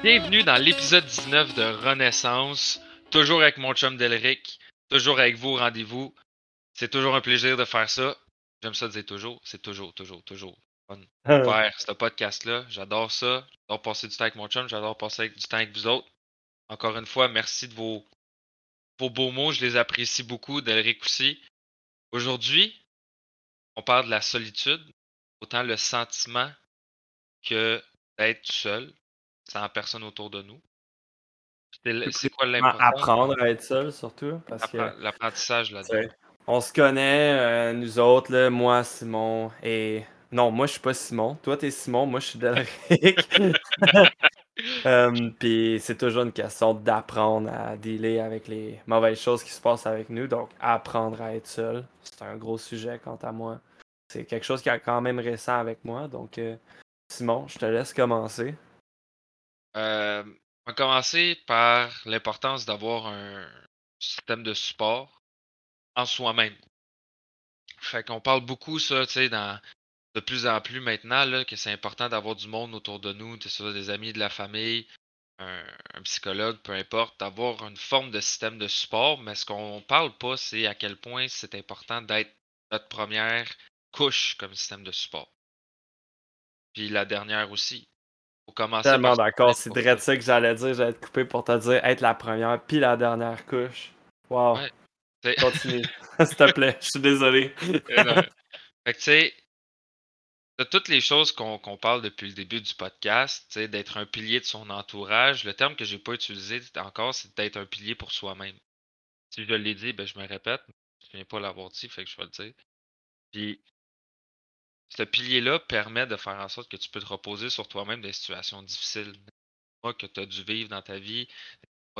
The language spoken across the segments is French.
Bienvenue dans l'épisode 19 de Renaissance. Toujours avec mon chum Delric. Toujours avec vous au rendez-vous. C'est toujours un plaisir de faire ça. J'aime ça dire toujours. C'est toujours, toujours, toujours fun de faire ce podcast-là. J'adore ça. J'adore passer du temps avec mon chum. J'adore passer du temps avec vous autres. Encore une fois, merci de vos, vos beaux mots. Je les apprécie beaucoup. Delric aussi. Aujourd'hui, on parle de la solitude. Autant le sentiment que d'être seul, sans personne autour de nous. C'est quoi l'important? Apprendre à être seul, surtout. L'apprentissage là-dedans. On se connaît, euh, nous autres, là, moi, Simon, et. Non, moi, je suis pas Simon. Toi, t'es Simon, moi, je suis Delric. euh, Puis c'est toujours une question d'apprendre à dealer avec les mauvaises choses qui se passent avec nous. Donc, apprendre à être seul, c'est un gros sujet quant à moi. C'est quelque chose qui est quand même récent avec moi. Donc, euh, Simon, je te laisse commencer. Euh, on va commencer par l'importance d'avoir un système de support en soi-même. Fait qu'on parle beaucoup, ça, tu sais, dans, de plus en plus maintenant, là, que c'est important d'avoir du monde autour de nous, que ce des amis, de la famille, un, psychologue, peu importe, d'avoir une forme de système de support. Mais ce qu'on parle pas, c'est à quel point c'est important d'être notre première couche comme système de support. Puis la dernière aussi. Commencer Tellement d'accord, c'est direct ça que j'allais dire. J'allais te couper pour te dire être la première puis la dernière couche. Wow. Continue. S'il te plaît, je suis désolé. fait que tu sais, de toutes les choses qu'on parle depuis le début du podcast, d'être un pilier de son entourage, le terme que j'ai pas utilisé encore, c'est d'être un pilier pour soi-même. Si je l'ai dit, ben je me répète. Je viens pas l'avoir dit, fait que je vais le dire. Puis ce pilier-là permet de faire en sorte que tu peux te reposer sur toi-même des situations difficiles. que tu as dû vivre dans ta vie,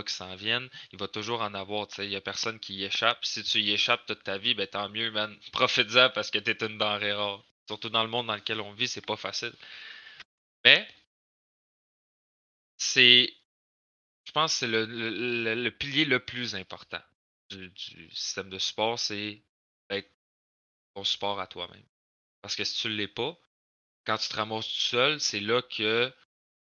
qui s'en viennent, il va toujours en avoir. Il n'y a personne qui y échappe. Si tu y échappes toute ta vie, ben tant mieux, man. Profite-en parce que tu es une denrée rare. Surtout dans le monde dans lequel on vit, c'est pas facile. Mais c'est. Je pense que c'est le, pilier le plus important du, système de support, c'est être ton support à toi-même. Parce que si tu ne l'es pas, quand tu te ramasses tout seul, c'est là que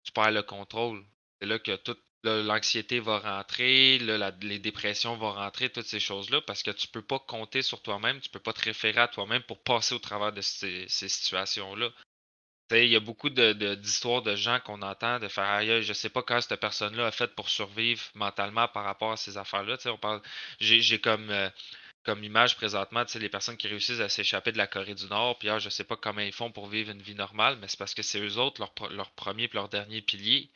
tu perds le contrôle. C'est là que toute l'anxiété va rentrer, les dépressions vont rentrer, toutes ces choses-là, parce que tu ne peux pas compter sur toi-même, tu ne peux pas te référer à toi-même pour passer au travers de ces, situations-là. Il y a beaucoup d'histoires de, gens qu'on entend de faire aïe, je sais pas quand cette personne-là a fait pour survivre mentalement par rapport à ces affaires-là. J'ai comme euh, comme image présentement, tu les personnes qui réussissent à s'échapper de la Corée du Nord, puis ah, je sais pas comment ils font pour vivre une vie normale, mais c'est parce que c'est eux autres, leur, premier et leur dernier pilier.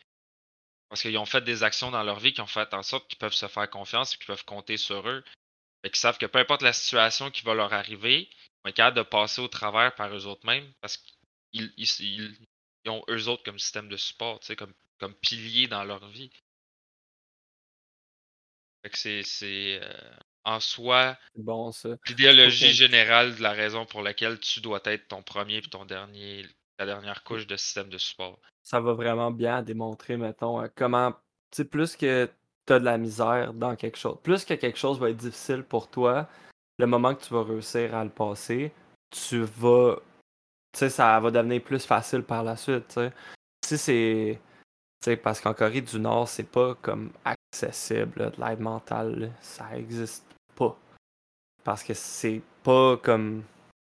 Parce qu'ils ont fait des actions dans leur vie qui ont fait en sorte qu'ils peuvent se faire confiance et qu'ils peuvent compter sur eux. Et qu'ils savent que peu importe la situation qui va leur arriver, ils vont être capables de passer au travers par eux autres mêmes parce qu'ils ils, ont eux autres comme système de support, tu sais, comme, comme pilier dans leur vie. Fait que c'est. Euh, en soi bon, l'idéologie générale de la raison pour laquelle tu dois être ton premier et ton dernier, ta dernière couche de système de support. Ça va vraiment bien démontrer, mettons, euh, comment, tu sais, plus que tu as de la misère dans quelque chose, plus que quelque chose va être difficile pour toi, le moment que tu vas réussir à le passer, tu vas, tu sais, ça va devenir plus facile par la suite, tu sais. Si c'est, tu sais, parce qu'en Corée du Nord, c'est pas comme accessible, de l'aide mentale, ça existe pas. Parce que c'est pas comme.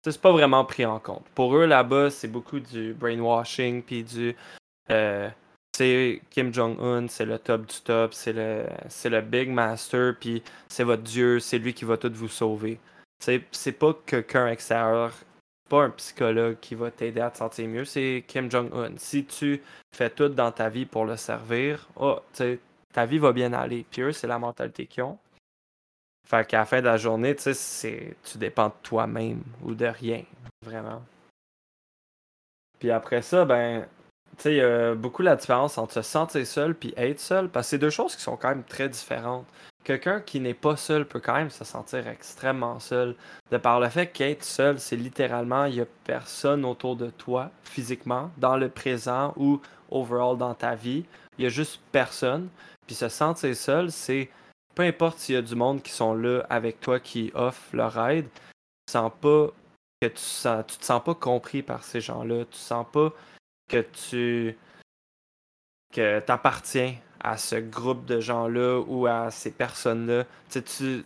C'est pas vraiment pris en compte. Pour eux, là-bas, c'est beaucoup du brainwashing, puis du. Euh, c'est Kim Jong-un, c'est le top du top, c'est le, c'est le Big Master, puis c'est votre Dieu, c'est lui qui va tout vous sauver. C'est, c'est pas quelqu'un extérieur, pas un psychologue qui va t'aider à te sentir mieux, c'est Kim Jong-un. Si tu fais tout dans ta vie pour le servir, oh, ta vie va bien aller. Puis eux, c'est la mentalité qu'ils ont. Fait qu'à la fin de la journée, tu sais, tu dépends de toi-même ou de rien, vraiment. Puis après ça, ben, tu sais, il y a beaucoup la différence entre se sentir seul puis être seul, parce que c'est deux choses qui sont quand même très différentes. Quelqu'un qui n'est pas seul peut quand même se sentir extrêmement seul. De par le fait qu'être seul, c'est littéralement, il n'y a personne autour de toi, physiquement, dans le présent ou overall dans ta vie. Il y a juste personne. Puis se sentir seul, c'est peu importe s'il y a du monde qui sont là avec toi qui offre leur aide, tu sens pas que tu, sens, tu te sens pas compris par ces gens-là. Tu sens pas que tu que à ce groupe de gens-là ou à ces personnes-là. Tu tu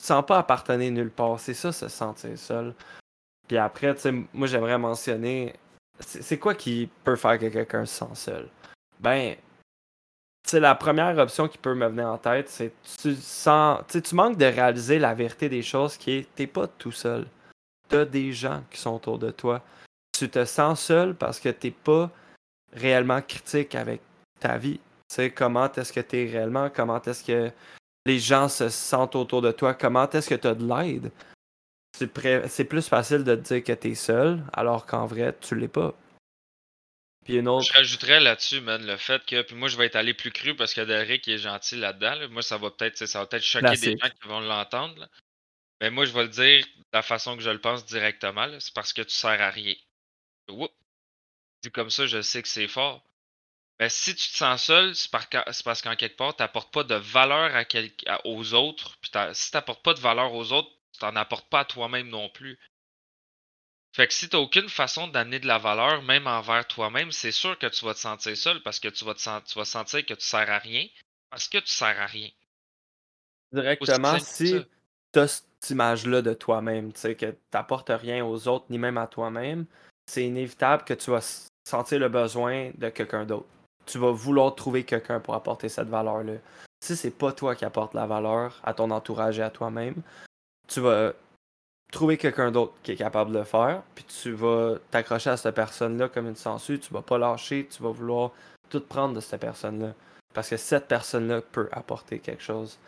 sens pas appartenir nulle part. C'est ça, se sentir seul. Puis après, moi j'aimerais mentionner, c'est quoi qui peut faire que quelqu'un se sent seul? Ben, c'est la première option qui peut me venir en tête, c'est tu sens, tu manques de réaliser la vérité des choses qui est, t'es pas tout seul. T'as des gens qui sont autour de toi. Tu te sens seul parce que t'es pas réellement critique avec ta vie. Comment est-ce que tu es réellement, comment est-ce que les gens se sentent autour de toi, comment est-ce que tu as de l'aide. C'est plus facile de te dire que tu es seul, alors qu'en vrai, tu l'es pas. Puis une autre... Je rajouterais là-dessus, man, le fait que. Puis moi, je vais être allé plus cru parce que Derek est gentil là-dedans. Moi, ça va peut-être ça va peut-être choquer des gens qui vont l'entendre. Mais moi, je vais le dire de la façon que je le pense directement. C'est parce que tu sers à rien. Oups. Dit comme ça, je sais que c'est fort. Ben, si tu te sens seul, c'est parce qu'en quelque part, tu n'apportes pas de valeur à aux autres. Puis si tu n'apportes pas de valeur aux autres, tu n'en apportes pas à toi-même non plus. Fait que si tu n'as aucune façon d'amener de la valeur, même envers toi-même, c'est sûr que tu vas te sentir seul parce que tu vas, te tu vas sentir que tu sers à rien parce que tu sers à rien. Directement, si tu as cette image-là de toi-même, tu sais, que tu n'apportes rien aux autres ni même à toi-même, c'est inévitable que tu vas sentir le besoin de quelqu'un d'autre tu vas vouloir trouver quelqu'un pour apporter cette valeur-là. Si c'est pas toi qui apporte la valeur à ton entourage et à toi-même, tu vas trouver quelqu'un d'autre qui est capable de le faire, puis tu vas t'accrocher à cette personne-là comme une censure, tu vas pas lâcher, tu vas vouloir tout prendre de cette personne-là. Parce que cette personne-là peut apporter quelque chose.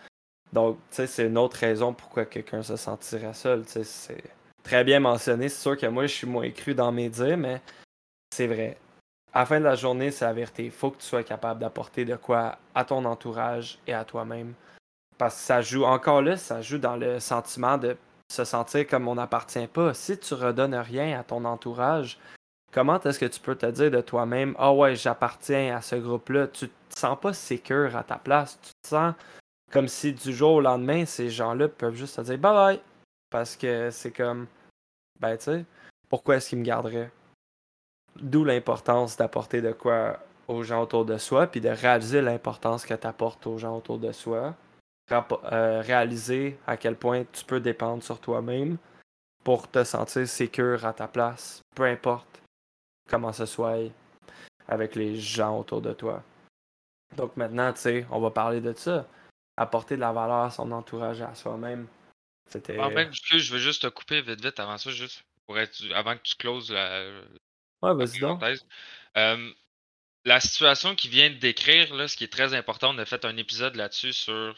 Donc, tu sais, c'est une autre raison pourquoi quelqu'un se sentirait seul. Tu sais, c'est très bien mentionné. C'est sûr que moi, je suis moins cru dans mes dires, mais c'est vrai à la fin de la journée, c'est la vérité. Il faut que tu sois capable d'apporter de quoi à ton entourage et à toi-même. Parce que ça joue, encore là, ça joue dans le sentiment de se sentir comme on n'appartient pas. Si tu redonnes rien à ton entourage, comment est-ce que tu peux te dire de toi-même Ah ouais, j'appartiens à ce groupe-là Tu te sens pas sécure à ta place. Tu te sens comme si du jour au lendemain, ces gens-là peuvent juste te dire bye bye. Parce que c'est comme Ben, tu sais, pourquoi est-ce qu'ils me garderaient? D'où l'importance d'apporter de quoi aux gens autour de soi, puis de réaliser l'importance que tu apportes aux gens autour de soi. Euh, réaliser à quel point tu peux dépendre sur toi-même pour te sentir sécure à ta place, peu importe comment ce soit avec les gens autour de toi. Donc maintenant, tu sais, on va parler de ça. Apporter de la valeur à son entourage et à soi-même. C'était. En fait, je veux juste te couper vite vite avant ça, juste pour être avant que tu closes la, Ouais, vas-y donc. la situation qu'il vient de décrire, là, ce qui est très important, on a fait un épisode là-dessus sur,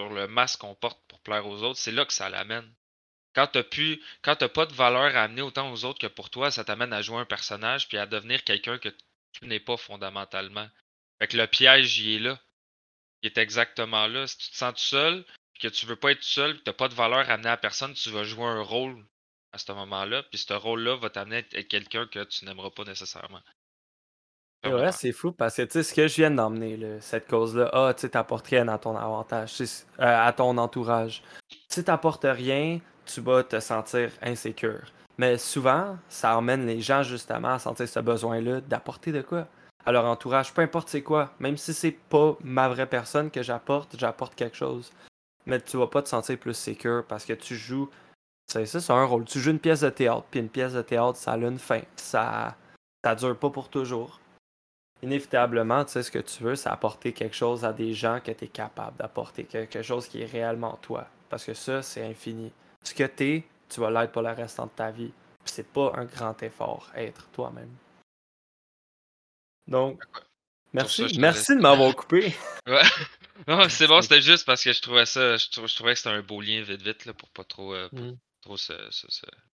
sur le masque qu'on porte pour plaire aux autres. C'est là que ça l'amène. Quand t'as pu, quand t'as pas de valeur à amener autant aux autres que pour toi, ça t'amène à jouer un personnage puis à devenir quelqu'un que tu n'es pas fondamentalement. Fait que le piège, il est là. Il est exactement là. Si tu te sens seul, que tu veux pas être tout seul, que t'as pas de valeur à amener à personne, tu vas jouer un rôle à ce moment-là, puis ce rôle-là va t'amener à être quelqu'un que tu n'aimeras pas nécessairement. Ouais, c'est fou parce que tu sais ce que je viens d'emmener, cette cause-là, ah, tu t'apportes rien à ton avantage, euh, à ton entourage. Si t'apportes rien, tu vas te sentir insécure. Mais souvent, ça emmène les gens justement à sentir ce besoin-là d'apporter de quoi à leur entourage, peu importe c'est quoi. Même si c'est pas ma vraie personne que j'apporte, j'apporte quelque chose. Mais tu vas pas te sentir plus sécure parce que tu joues c'est ça, c'est un rôle. Tu joues une pièce de théâtre, puis une pièce de théâtre, ça a une fin. Ça, ça dure pas pour toujours. Inévitablement, tu sais, ce que tu veux, c'est apporter quelque chose à des gens que tu es capable d'apporter, quelque chose qui est réellement toi. Parce que ça, c'est infini. Ce que tu es, tu vas l'être pour le restant de ta vie. Puis c'est pas un grand effort, être toi-même. Donc, merci. merci de m'avoir coupé. ouais. Non, c'est bon, c'était juste parce que je trouvais ça, je, trouvais que c'était un beau lien vite vite là, pour pas trop, euh, mm.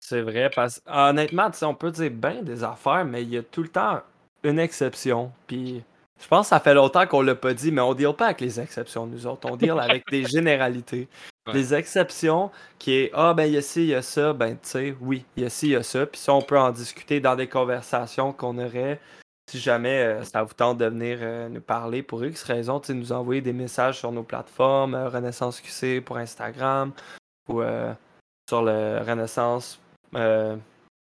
C'est vrai, parce honnêtement, on peut dire bien des affaires, mais il y a tout le temps une exception. Puis je pense que ça fait longtemps qu'on l'a pas dit, mais on deal pas avec les exceptions, nous autres. On deal avec des généralités. Des exceptions qui est Ah ben il y a ci, il y a ça, ben tu sais, oui, il y a ci, il y a ça. Puis ça, on peut en discuter dans des conversations qu'on aurait. Si jamais euh, ça vous tente de venir euh, nous parler pour X raison, nous envoyer des messages sur nos plateformes, euh, Renaissance QC pour Instagram ou sur le Renaissance euh,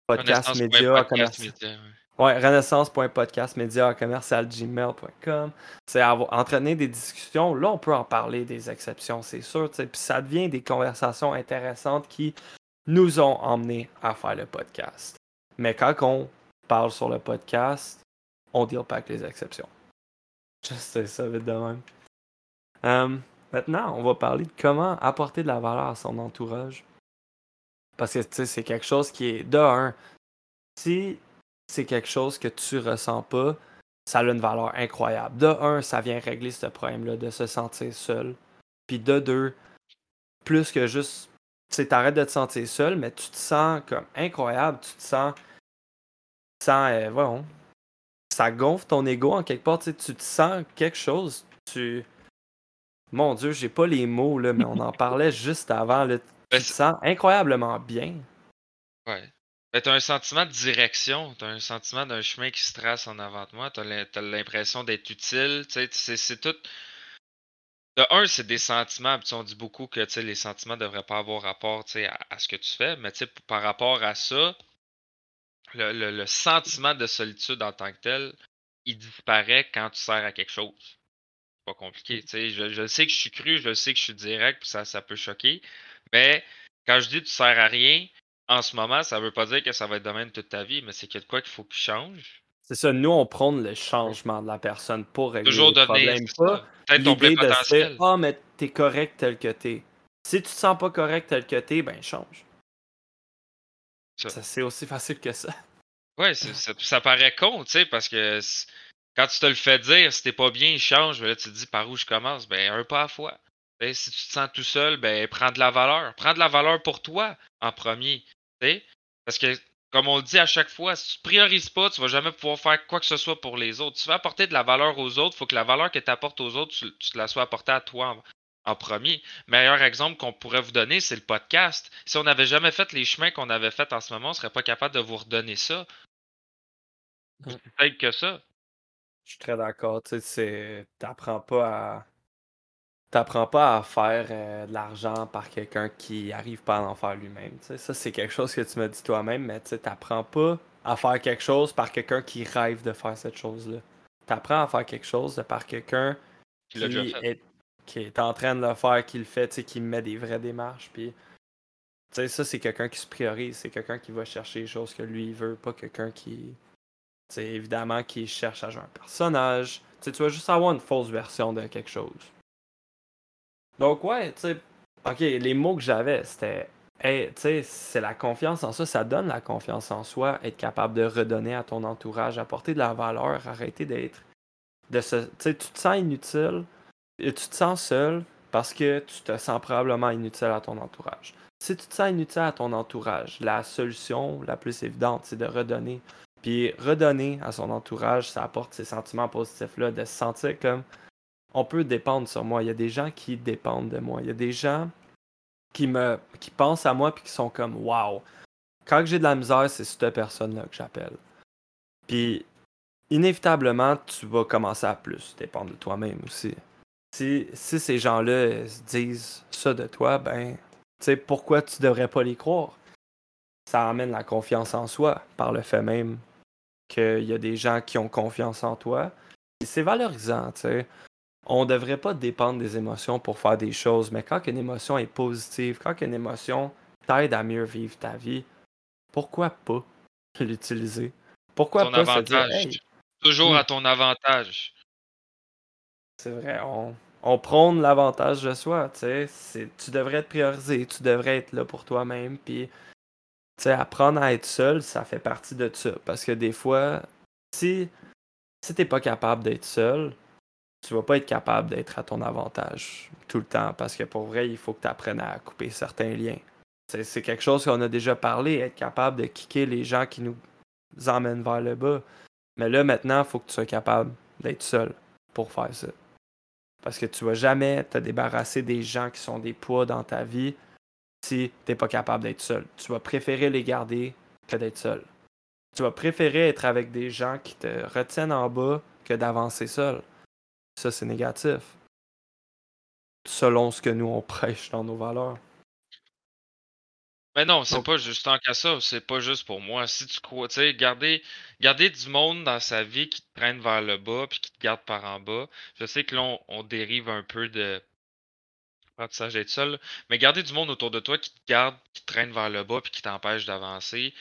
Podcast Média. Ouais, renaissance.podcastmedia.gmail.com. C'est entraîner des discussions. Là, on peut en parler des exceptions, c'est sûr. Puis ça devient des conversations intéressantes qui nous ont emmenés à faire le podcast. Mais quand on parle sur le podcast, on deal pas avec les exceptions. C'est ça vite de même. Euh, maintenant, on va parler de comment apporter de la valeur à son entourage. Parce que c'est quelque chose qui est de un. Si c'est quelque chose que tu ressens pas, ça a une valeur incroyable. De un, ça vient régler ce problème-là de se sentir seul. Puis de deux, plus que juste, tu t'arrêtes de te sentir seul, mais tu te sens comme incroyable, tu te sens, tu sens, euh, ça gonfle ton ego en quelque part, tu te sens quelque chose, tu, mon Dieu, j'ai pas les mots là, mais on en parlait juste avant, tu ben, te sens incroyablement bien. Ouais. Ben, t'as un sentiment de direction, t'as un sentiment d'un chemin qui se trace en avant de moi, t'as l'impression d'être utile, c'est tout. De un, c'est des sentiments, puis on dit beaucoup que les sentiments devraient pas avoir rapport à, ce que tu fais, mais par rapport à ça, le, sentiment de solitude en tant que tel, il disparaît quand tu sers à quelque chose. pas compliqué, tu je, je sais que je suis cru, je sais que je suis direct, ça, ça peut choquer, mais quand je dis tu sers à rien, en ce moment, ça veut pas dire que ça va être de même toute ta vie, mais c'est de quoi qu'il faut qu'il change. C'est ça, nous, on prône le changement de la personne pour régler Toujours les problèmes. Pas peut-être ton plein potentiel. Ah, mais t'es correct tel que t'es. Si tu te sens pas correct tel que t'es, ben change. Ça, c'est aussi facile que ça. Ouais, ça, ça, paraît con, tu sais, parce que quand tu te le fais dire, si t'es pas bien, change. Mais là, tu te dis par où je commence? Ben, un pas à fois. Si tu te sens tout seul, ben, prends de la valeur. Prends de la valeur pour toi en premier. Parce que, comme on le dit à chaque fois, si tu priorises pas, tu vas jamais pouvoir faire quoi que ce soit pour les autres. Tu veux apporter de la valeur aux autres, il faut que la valeur que tu apportes aux autres, tu, te la sois apportée à toi en, premier. Meilleur exemple qu'on pourrait vous donner, c'est le podcast. Si on n'avait jamais fait les chemins qu'on avait fait en ce moment, on serait pas capable de vous redonner ça. C'est peut que ça. Je suis très d'accord. Tu sais, t'apprends pas à t'apprends pas à faire euh, de l'argent par quelqu'un qui arrive pas à en faire lui-même. Ça, c'est quelque chose que tu m'as dit toi-même, mais tu t'apprends pas à faire quelque chose par quelqu'un qui rêve de faire cette chose-là. T'apprends à faire quelque chose par quelqu'un qui, est, qui est en train de le faire, qui le fait, qui met des vraies démarches. Puis, ça, c'est quelqu'un qui se priorise. C'est quelqu'un qui va chercher les choses que lui veut, pas quelqu'un qui. C'est évidemment qui cherche à jouer un personnage. tu vas juste avoir une fausse version de quelque chose. Donc, ouais, tu sais, ok, les mots que j'avais, c'était, hey, tu sais, c'est la confiance en soi, ça donne la confiance en soi, être capable de redonner à ton entourage, apporter de la valeur, arrêter d'être, de se, tu sais, tu te sens inutile, et tu te sens seul parce que tu te sens probablement inutile à ton entourage. Si tu te sens inutile à ton entourage, la solution la plus évidente, c'est de redonner. Puis redonner à son entourage, ça apporte ces sentiments positifs-là, de se sentir comme on peut dépendre sur moi. Il y a des gens qui dépendent de moi. Il y a des gens qui me pensent à moi puis qui sont comme Wow! Quand j'ai de la misère, c'est cette personne-là que j'appelle. Puis inévitablement, tu vas commencer à plus dépendre de toi-même aussi. Si, si ces gens-là disent ça de toi, ben, tu sais, pourquoi tu devrais pas les croire? Ça amène la confiance en soi par le fait même qu'il y a des gens qui ont confiance en toi. C'est valorisant, tu sais on ne devrait pas dépendre des émotions pour faire des choses, mais quand une émotion est positive, quand une émotion t'aide à mieux vivre ta vie, pourquoi pas l'utiliser? Pourquoi pas se dire, Toujours hmm. à ton avantage. C'est vrai, on, on prône l'avantage de soi, tu sais. Tu devrais te prioriser, tu devrais être là pour toi-même, puis tu apprendre à être seul, ça fait partie de ça. Parce que des fois, si, si t'es pas capable d'être seul, tu vas pas être capable d'être à ton avantage tout le temps parce que pour vrai, il faut que tu apprennes à couper certains liens. C'est quelque chose qu'on a déjà parlé, être capable de kicker les gens qui nous emmènent vers le bas. Mais là, maintenant, il faut que tu sois capable d'être seul pour faire ça. Parce que tu vas jamais te débarrasser des gens qui sont des poids dans ta vie si tu n'es pas capable d'être seul. Tu vas préférer les garder que d'être seul. Tu vas préférer être avec des gens qui te retiennent en bas que d'avancer seul. Ça, c'est négatif. Selon ce que nous, on prêche dans nos valeurs. Mais non, c'est Donc pas juste tant qu'à ça, c'est pas juste pour moi. Si tu crois, tu sais, garder, garder du monde dans sa vie qui te traîne vers le bas puis qui te garde par en bas. Je sais que là, on, on dérive un peu de l'apprentissage d'être seul, mais garder du monde autour de toi qui te garde, qui te traîne vers le bas puis qui t'empêche d'avancer.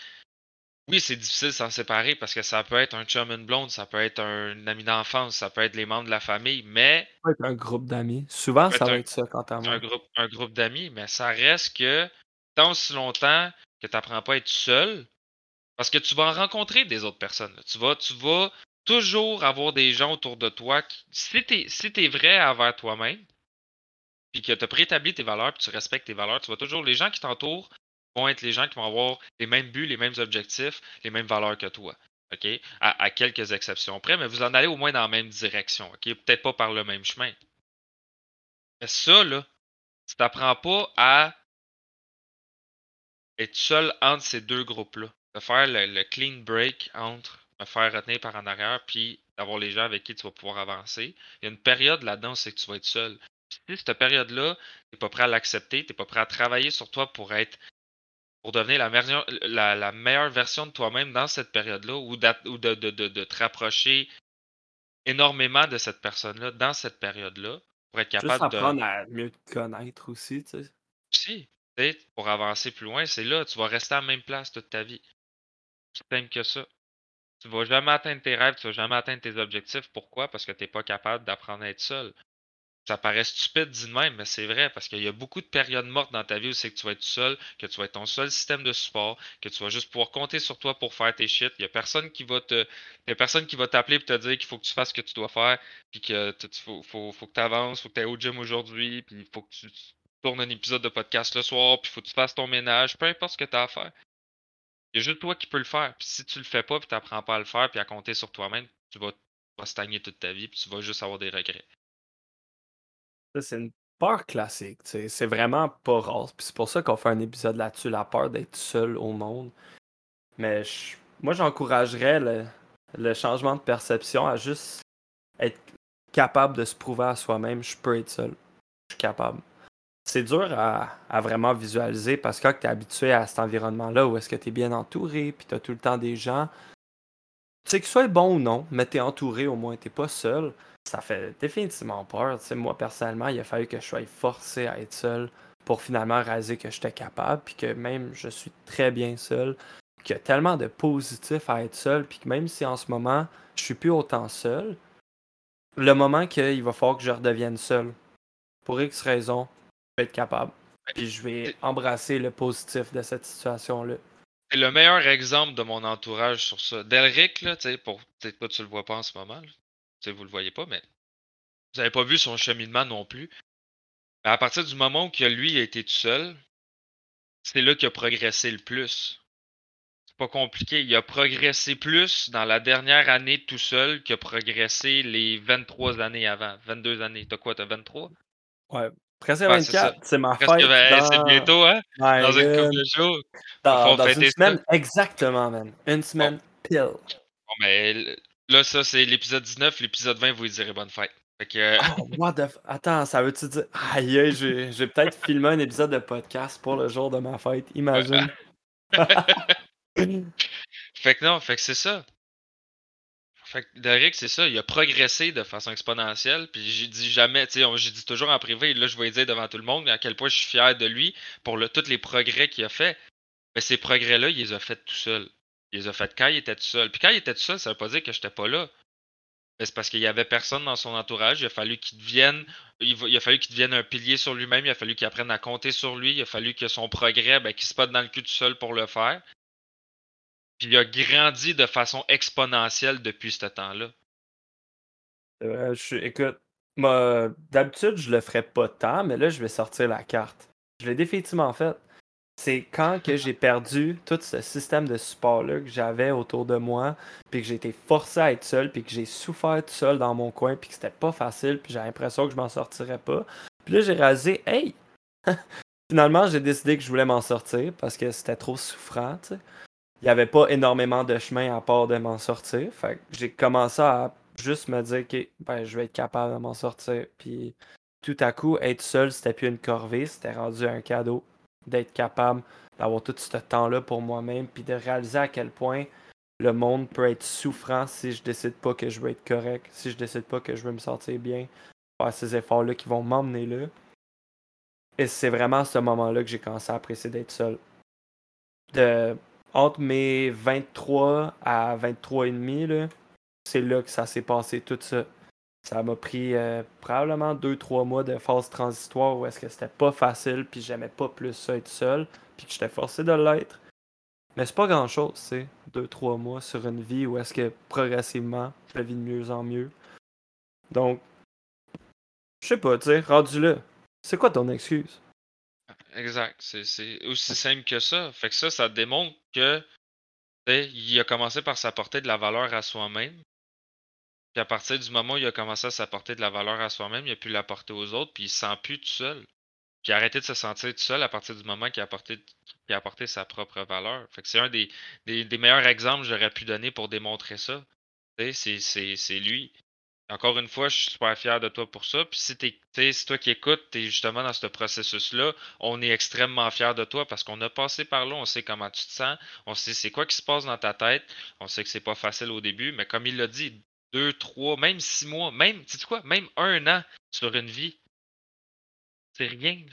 Oui, c'est difficile de s'en séparer parce que ça peut être un chum une blonde, ça peut être un ami d'enfance, ça peut être les membres de la famille, mais ça peut être un groupe d'amis. Souvent, ça va un être ça quant à C'est un groupe, un groupe d'amis, mais ça reste que tant aussi longtemps que tu n'apprends pas à être seul, parce que tu vas en rencontrer des autres personnes. là. Tu vas, tu vas toujours avoir des gens autour de toi qui, si tu si t'es vrai envers toi-même, puis que tu as préétabli tes valeurs, puis tu respectes tes valeurs, tu vas toujours, les gens qui t'entourent vont être les gens qui vont avoir les mêmes buts, les mêmes objectifs, les mêmes valeurs que toi. OK? À, quelques exceptions près, mais vous en allez au moins dans la même direction. OK? Peut-être pas par le même chemin. Mais ça, là, tu t'apprends pas à être seul entre ces deux groupes-là. De faire le, le clean break entre me faire retenir par en arrière puis d'avoir les gens avec qui tu vas pouvoir avancer. Il y a une période là-dedans c'est que tu vas être seul. Puis cette période-là, tu n'es pas prêt à l'accepter, tu n'es pas prêt à travailler sur toi pour être pour devenir la meilleure, la, la meilleure version de toi-même dans cette période-là ou, ou de, de, de, de te rapprocher énormément de cette personne-là dans cette période-là pour être Juste capable de, apprendre à mieux te connaître aussi, tu sais. tu sais, pour avancer plus loin, c'est là, tu vas rester à la même place toute ta vie. C'est simple que ça. Tu vas jamais atteindre tes rêves, tu vas jamais atteindre tes objectifs. Pourquoi? Parce que tu n'es pas capable d'apprendre à être seul. Ça paraît stupide dit de même, mais c'est vrai, parce qu'il y a beaucoup de périodes mortes dans ta vie où c'est que tu vas être seul, que tu vas être ton seul système de support, que tu vas juste pouvoir compter sur toi pour faire tes shit. Il y a personne qui va te. Il y a personne qui va t'appeler pour te dire qu'il faut que tu fasses ce que tu dois faire, puis tu- faut, faut, faut que tu avances, faut que tu ailles au gym aujourd'hui, puis il faut que tu, tu tournes un épisode de podcast le soir, puis faut que tu fasses ton ménage, peu importe ce que tu as à faire. Il y a juste toi qui peux le faire. Puis si tu le fais pas, puis tu n'apprends pas à le faire, puis à compter sur toi-même, tu vas, tu vas stagner toute ta vie, puis tu vas juste avoir des regrets. C'est une peur classique. C'est vraiment pas rare. C'est pour ça qu'on fait un épisode là-dessus, la peur d'être seul au monde. Mais moi, j'encouragerais le, changement de perception à juste être capable de se prouver à soi-même. Je peux être seul. Je suis capable. C'est dur à, vraiment visualiser parce que quand tu es habitué à cet environnement-là où est-ce que tu es bien entouré, puis tu as tout le temps des gens, tu sais que soit bon ou non, mais tu es entouré au moins, tu pas seul. Ça fait définitivement peur. Tu sais, moi, personnellement, il a fallu que je sois forcé à être seul pour finalement réaliser que j'étais capable, puis que même je suis très bien seul, qu'il y a tellement de positifs à être seul, puis que même si en ce moment, je suis plus autant seul, le moment qu'il va falloir que je redevienne seul, pour X raisons, je vais être capable. Puis je vais embrasser le positif de cette situation-là. C'est le meilleur exemple de mon entourage sur ça. Delric, là, tu sais, pour peut-être pas tu le vois pas en ce moment, là. Vous le voyez pas, mais vous avez pas vu son cheminement non plus. Mais à partir du moment où que lui il a été tout seul, c'est là qu'il a progressé le plus. C'est pas compliqué. Il a progressé plus dans la dernière année tout seul qu'il a progressé les 23 années avant. 22 années. T'as quoi, t'as 23? Ouais. Presque Ouais, c'est. 24, ma Presque, fête. ben, c'est bientôt, hein? My Dans une couple de jours. Dans, une ça. semaine, exactement, man. Une semaine pile. Bon, mais là, ça, c'est l'épisode 19. L'épisode 20, vous lui direz bonne fête. Fait que, euh, Oh, what the... f- Attends, ça veut-tu dire... Aïe, aïe, j'ai peut-être filmé un épisode de podcast pour le jour de ma fête. Imagine. fait que non, fait que c'est ça. Fait que Derek, c'est ça, il a progressé de façon exponentielle, puis j'ai dit jamais, tu sais, j'ai dit toujours en privé, et là je vais dire devant tout le monde à quel point je suis fier de lui pour le, tous les progrès qu'il a fait. Mais ces progrès-là, il les a fait tout seul. Il les a fait quand il était tout seul. Puis quand il était tout seul, ça veut pas dire que j'étais pas là. C'est parce qu'il y avait personne dans son entourage. Il a fallu qu'il devienne, il, a fallu qu'il devienne un pilier sur lui-même. Il a fallu qu'il apprenne à compter sur lui. Il a fallu que son progrès, ben, qu'il se pote dans le cul tout seul pour le faire. Puis il a grandi de façon exponentielle depuis ce temps-là. Vrai, je Écoute, d'habitude, je le ferais pas tant, mais là, je vais sortir la carte. Je l'ai définitivement fait. C'est quand que j'ai perdu tout ce système de support-là que j'avais autour de moi, puis que j'ai été forcé à être seul, puis que j'ai souffert tout seul dans mon coin, puis que c'était pas facile, puis j'ai l'impression que je m'en sortirais pas. Puis là, j'ai réalisé, hey! Finalement, j'ai décidé que je voulais m'en sortir parce que c'était trop souffrant. Il n'y avait pas énormément de chemin à part de m'en sortir. Fait que j'ai commencé à juste me dire, ok, ben, je vais être capable de m'en sortir. Puis tout à coup, être seul, c'était plus une corvée, c'était rendu un cadeau. D'être capable d'avoir tout ce temps-là pour moi-même, puis de réaliser à quel point le monde peut être souffrant si je décide pas que je veux être correct, si je décide pas que je veux me sentir bien, faire ces efforts-là qui vont m'emmener là. Et c'est vraiment à ce moment-là que j'ai commencé à apprécier d'être seul. De, entre mes 23 à 23 et demi, c'est là que ça s'est passé tout ça. Ça m'a pris euh, probablement 2-3 mois de phase transitoire où est-ce que c'était pas facile, puis j'aimais pas plus ça être seul, puis que j'étais forcé de l'être. Mais c'est pas grand chose, tu sais. 2-3 mois sur une vie où est-ce que progressivement je vis de mieux en mieux. Donc, je sais pas, tu sais, rendu là. C'est quoi ton excuse? Exact. C'est aussi simple que ça. Fait que ça, ça démontre que il a commencé par s'apporter de la valeur à soi-même. Puis à partir du moment où il a commencé à s'apporter de la valeur à soi-même, il a pu l'apporter aux autres, puis il se sent plus tout seul. Puis a arrêté de se sentir tout seul à partir du moment qu'il a apporté, a apporté sa propre valeur. C'est un des, des, meilleurs exemples que j'aurais pu donner pour démontrer ça. C'est lui. Encore une fois, je suis super fier de toi pour ça. Puis si t'es, si toi qui écoutes, tu es justement dans ce processus-là, on est extrêmement fier de toi parce qu'on a passé par là, on sait comment tu te sens, on sait c'est quoi qui se passe dans ta tête, on sait que c'est pas facile au début, mais comme il l'a dit, deux, trois, même six mois, même, tu sais quoi, même un an sur une vie, c'est rien.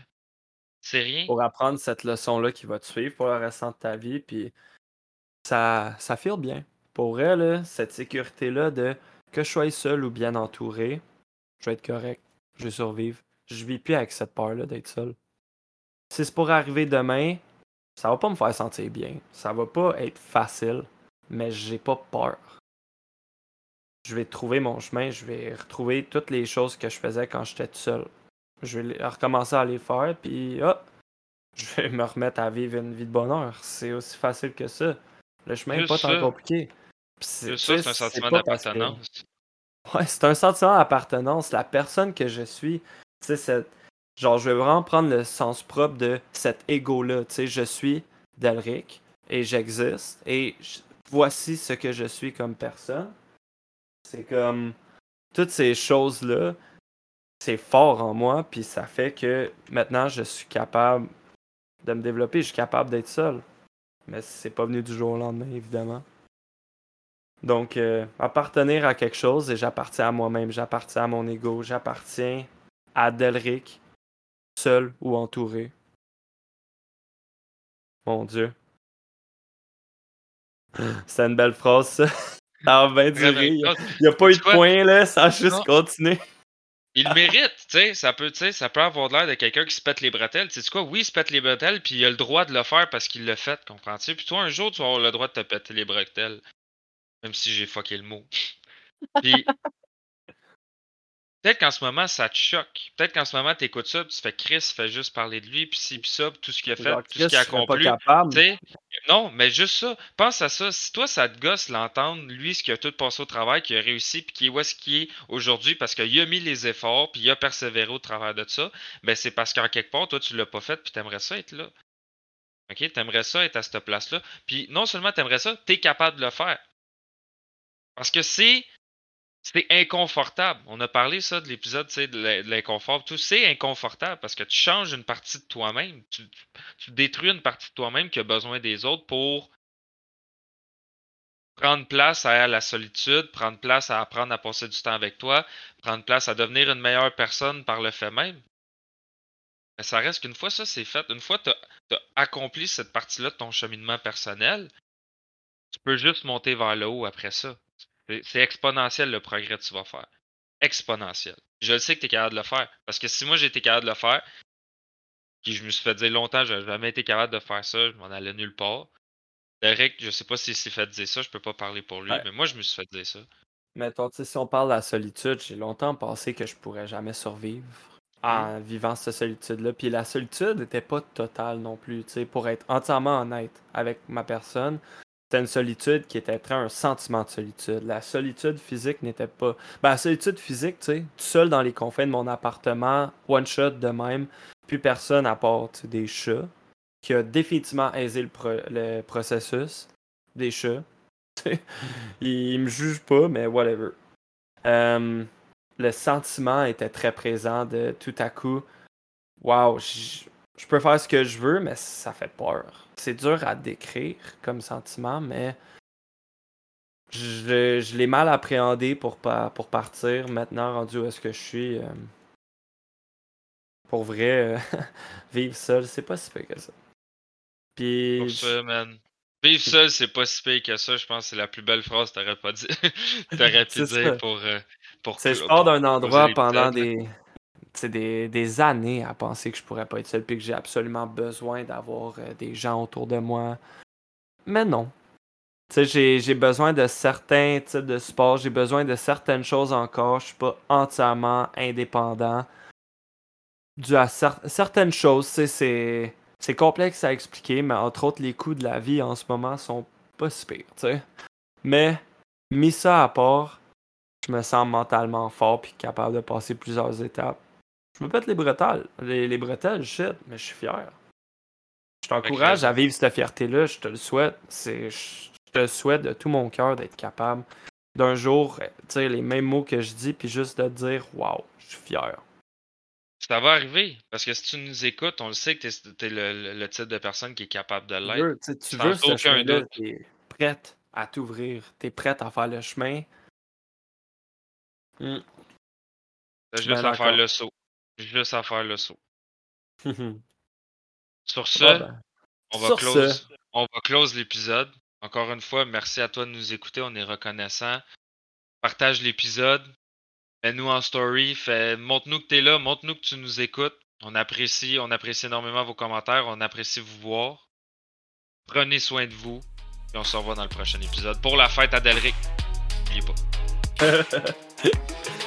C'est rien. Pour apprendre cette leçon-là qui va te suivre pour le restant de ta vie, puis ça, ça file bien. Pour elle, cette sécurité-là de que je sois seul ou bien entouré, je vais être correct, je vais survivre. Je vis plus avec cette peur-là d'être seul. Si c'est pour arriver demain, ça va pas me faire sentir bien. Ça va pas être facile, mais j'ai pas peur. Je vais trouver mon chemin, je vais retrouver toutes les choses que je faisais quand j'étais tout seul. Je vais recommencer à les faire, puis hop, je vais me remettre à vivre une vie de bonheur. C'est aussi facile que ça. Le chemin n'est pas tant compliqué. C'est ça, c'est un sentiment d'appartenance. Ouais, c'est un sentiment d'appartenance. La personne que je suis, tu sais, genre, je vais vraiment prendre le sens propre de cet ego-là. Tu sais, je suis Delric et j'existe et voici ce que je suis comme personne. C'est comme toutes ces choses-là, c'est fort en moi, puis ça fait que maintenant je suis capable de me développer, je suis capable d'être seul. Mais c'est pas venu du jour au lendemain, évidemment. Donc, euh, appartenir à quelque chose, et j'appartiens à moi-même, j'appartiens à mon ego, j'appartiens à Delric, seul ou entouré. Mon Dieu. C'est une belle phrase, ça. Ça va bien durer. Il n'y a, pas eu de point, là, ça a juste continué. Il mérite, tu sais, ça peut, ça peut avoir l'air de quelqu'un qui se pète les bretelles. Tu sais quoi, oui, il se pète les bretelles, puis il a le droit de le faire parce qu'il l'a fait, comprends-tu? Puis toi, un jour, tu vas avoir le droit de te péter les bretelles. Même si j'ai fucké le mot. Puis, peut-être qu'en ce moment, ça te choque. Peut-être qu'en ce moment, tu écoutes ça, puis tu fais Chris fait juste parler de lui, puis ci, puis ça, tout ce qu'il a fait, tout ce qu'il a accompli. Non, mais juste ça. Pense à ça. Si toi, ça te gosse l'entendre, lui, ce qu'il a tout passé au travail, qu'il a réussi, puis qui est où est-ce qu'il est aujourd'hui, parce qu'il a mis les efforts, puis il a persévéré au travers de ça, ben c'est parce qu'en quelque part, toi, tu l'as pas fait, puis t'aimerais ça être là. OK? T'aimerais ça être à cette place-là. Puis non seulement t'aimerais ça, t'es capable de le faire. Parce que c'est c'est inconfortable. On a parlé ça de l'épisode de l'inconfort. Tout c'est inconfortable parce que tu changes une partie de toi-même. Tu, détruis une partie de toi-même qui a besoin des autres pour prendre place à la solitude, prendre place à apprendre à passer du temps avec toi, prendre place à devenir une meilleure personne par le fait même. Mais ça reste qu'une fois ça c'est fait, une fois que tu as accompli cette partie-là de ton cheminement personnel, tu peux juste monter vers le haut après ça. C'est exponentiel le progrès que tu vas faire. Exponentiel. Je le sais que tu es capable de le faire. Parce que si moi j'étais capable de le faire, puis je me suis fait dire longtemps, je n'ai jamais été capable de faire ça, je m'en allais nulle part. Derek, je sais pas s'il s'est fait dire ça, je peux pas parler pour lui, mais moi je me suis fait dire ça. Mettons, si on parle de la solitude, j'ai longtemps pensé que je pourrais jamais survivre mmh. en vivant cette solitude-là. Puis la solitude n'était pas totale non plus, pour être entièrement honnête avec ma personne. C'était une solitude qui était très un sentiment de solitude. La solitude physique n'était pas. Ben, la solitude physique, tu sais, tout seul dans les confins de mon appartement, one shot de même, plus personne à part des chats, qui a définitivement aisé le, processus. Des chats. Ils me jugent pas, mais whatever. Euh, le sentiment était très présent de tout à coup, waouh, je peux faire ce que je veux, mais ça fait peur. C'est dur à décrire comme sentiment, mais je, je l'ai mal appréhendé pour, pour partir. Maintenant, rendu où est-ce que je suis, euh, pour vrai, euh, vivre seul, c'est pas si pire que ça. Puis. Pour ça, man. Vivre seul, c'est pas si pire que ça. Je pense que c'est la plus belle phrase que t'aurais pas dit. t'aurais pu dire pour. Euh, pour je pars d'un endroit pendant des, des, des, années à penser que je pourrais pas être seul, puis que j'ai absolument besoin d'avoir euh, des gens autour de moi. Mais non. J'ai besoin de certains types de sports, j'ai besoin de certaines choses encore. Je suis pas entièrement indépendant. Dû à certaines choses, c'est complexe à expliquer, mais entre autres, les coûts de la vie en ce moment sont pas si pires. Mais, mis ça à part, je me sens mentalement fort puis capable de passer plusieurs étapes. Je me pète les bretelles, les, les bretelles, shit, mais je suis fier. Je t'encourage à vivre cette fierté-là, je te le souhaite. C'est, je te souhaite de tout mon cœur d'être capable d'un jour, tu sais, les mêmes mots que je dis, puis juste de dire, waouh, je suis fier. Ça va arriver. Parce que si tu nous écoutes, on le sait que tu es, le, type de personne qui est capable de l'être. Tu, tu veux ce chemin-là, tu es prête à t'ouvrir. Tu es prête à faire le chemin. Hmm. juste à faire le saut. Juste à faire le saut. Sur ce, ben, on, va close, on va close l'épisode. Encore une fois, merci à toi de nous écouter. On est reconnaissant. Partage l'épisode. Mets-nous en story, montre-nous que tu es là, montre-nous que tu nous écoutes. On apprécie, on apprécie énormément vos commentaires, on apprécie vous voir. Prenez soin de vous et on se revoit dans le prochain épisode pour la fête à Delric. N'oubliez pas.